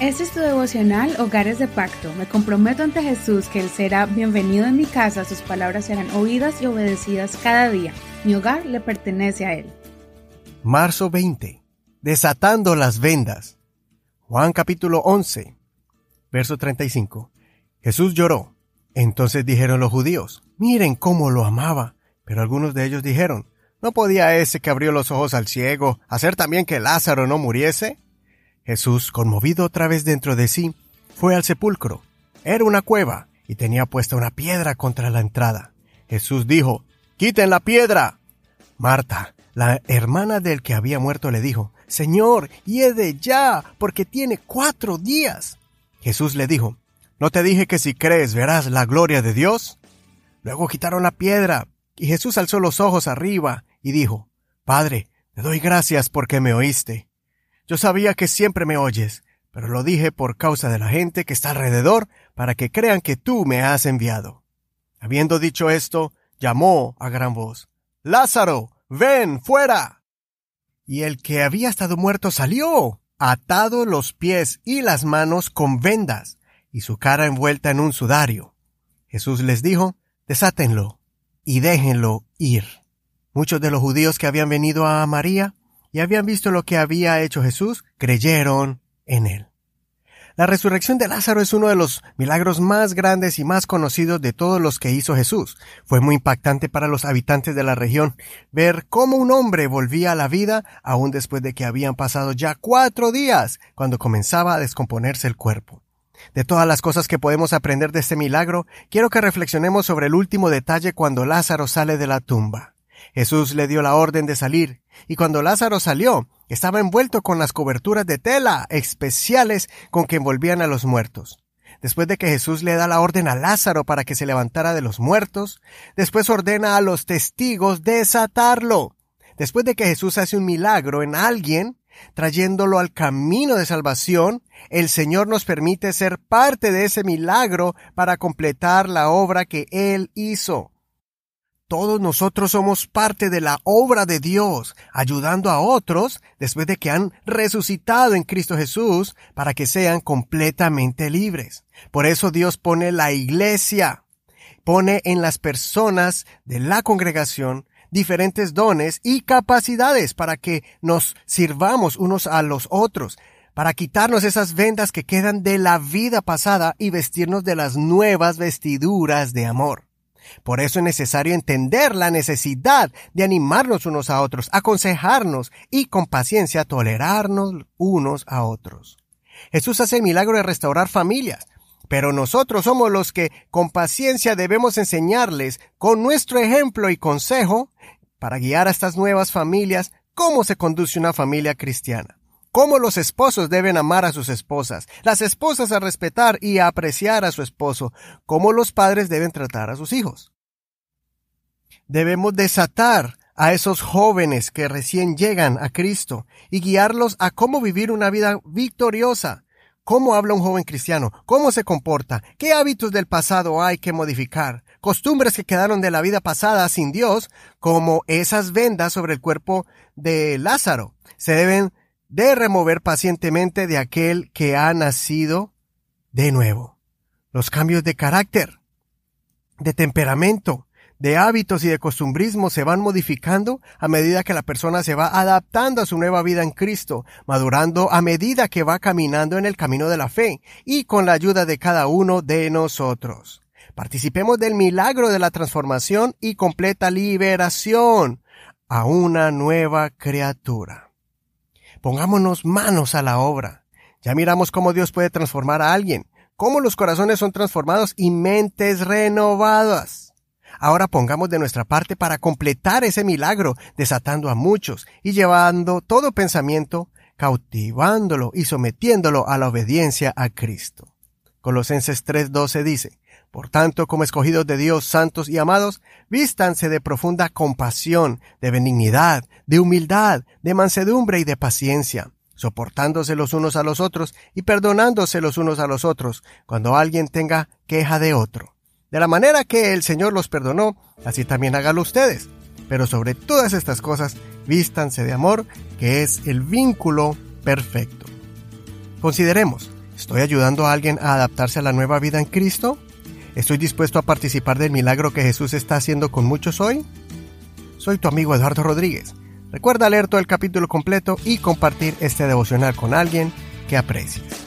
Este es tu devocional Hogares de Pacto. Me comprometo ante Jesús que Él será bienvenido en mi casa, sus palabras serán oídas y obedecidas cada día. Mi hogar le pertenece a Él. Marzo 20. Desatando las vendas. Juan capítulo 11, verso 35. Jesús lloró. Entonces dijeron los judíos, miren cómo lo amaba. Pero algunos de ellos dijeron, ¿no podía ese que abrió los ojos al ciego hacer también que Lázaro no muriese? Jesús, conmovido otra vez dentro de sí, fue al sepulcro. Era una cueva y tenía puesta una piedra contra la entrada. Jesús dijo, Quiten la piedra. Marta, la hermana del que había muerto, le dijo, Señor, hiede ya, porque tiene cuatro días. Jesús le dijo, ¿no te dije que si crees verás la gloria de Dios? Luego quitaron la piedra, y Jesús alzó los ojos arriba y dijo, Padre, te doy gracias porque me oíste. Yo sabía que siempre me oyes, pero lo dije por causa de la gente que está alrededor, para que crean que tú me has enviado. Habiendo dicho esto, llamó a gran voz, Lázaro, ven fuera. Y el que había estado muerto salió, atado los pies y las manos con vendas, y su cara envuelta en un sudario. Jesús les dijo, desátenlo y déjenlo ir. Muchos de los judíos que habían venido a María y habían visto lo que había hecho Jesús, creyeron en él. La resurrección de Lázaro es uno de los milagros más grandes y más conocidos de todos los que hizo Jesús. Fue muy impactante para los habitantes de la región ver cómo un hombre volvía a la vida aún después de que habían pasado ya cuatro días cuando comenzaba a descomponerse el cuerpo. De todas las cosas que podemos aprender de este milagro, quiero que reflexionemos sobre el último detalle cuando Lázaro sale de la tumba. Jesús le dio la orden de salir, y cuando Lázaro salió, estaba envuelto con las coberturas de tela especiales con que envolvían a los muertos. Después de que Jesús le da la orden a Lázaro para que se levantara de los muertos, después ordena a los testigos desatarlo. Después de que Jesús hace un milagro en alguien, trayéndolo al camino de salvación, el Señor nos permite ser parte de ese milagro para completar la obra que Él hizo. Todos nosotros somos parte de la obra de Dios, ayudando a otros después de que han resucitado en Cristo Jesús para que sean completamente libres. Por eso Dios pone la iglesia, pone en las personas de la congregación diferentes dones y capacidades para que nos sirvamos unos a los otros, para quitarnos esas vendas que quedan de la vida pasada y vestirnos de las nuevas vestiduras de amor. Por eso es necesario entender la necesidad de animarnos unos a otros, aconsejarnos y con paciencia tolerarnos unos a otros. Jesús hace el milagro de restaurar familias, pero nosotros somos los que con paciencia debemos enseñarles con nuestro ejemplo y consejo para guiar a estas nuevas familias cómo se conduce una familia cristiana cómo los esposos deben amar a sus esposas, las esposas a respetar y a apreciar a su esposo, cómo los padres deben tratar a sus hijos. Debemos desatar a esos jóvenes que recién llegan a Cristo y guiarlos a cómo vivir una vida victoriosa. ¿Cómo habla un joven cristiano? ¿Cómo se comporta? ¿Qué hábitos del pasado hay que modificar? Costumbres que quedaron de la vida pasada sin Dios, como esas vendas sobre el cuerpo de Lázaro, se deben de remover pacientemente de aquel que ha nacido de nuevo. Los cambios de carácter, de temperamento, de hábitos y de costumbrismo se van modificando a medida que la persona se va adaptando a su nueva vida en Cristo, madurando a medida que va caminando en el camino de la fe y con la ayuda de cada uno de nosotros. Participemos del milagro de la transformación y completa liberación a una nueva criatura. Pongámonos manos a la obra. Ya miramos cómo Dios puede transformar a alguien, cómo los corazones son transformados y mentes renovadas. Ahora pongamos de nuestra parte para completar ese milagro, desatando a muchos y llevando todo pensamiento, cautivándolo y sometiéndolo a la obediencia a Cristo. Colosenses 3:12 dice, por tanto, como escogidos de Dios, santos y amados, vístanse de profunda compasión, de benignidad, de humildad, de mansedumbre y de paciencia, soportándose los unos a los otros y perdonándose los unos a los otros cuando alguien tenga queja de otro. De la manera que el Señor los perdonó, así también hágalo ustedes. Pero sobre todas estas cosas, vístanse de amor, que es el vínculo perfecto. Consideremos, ¿Estoy ayudando a alguien a adaptarse a la nueva vida en Cristo? ¿Estoy dispuesto a participar del milagro que Jesús está haciendo con muchos hoy? Soy tu amigo Eduardo Rodríguez. Recuerda leer todo el capítulo completo y compartir este devocional con alguien que aprecies.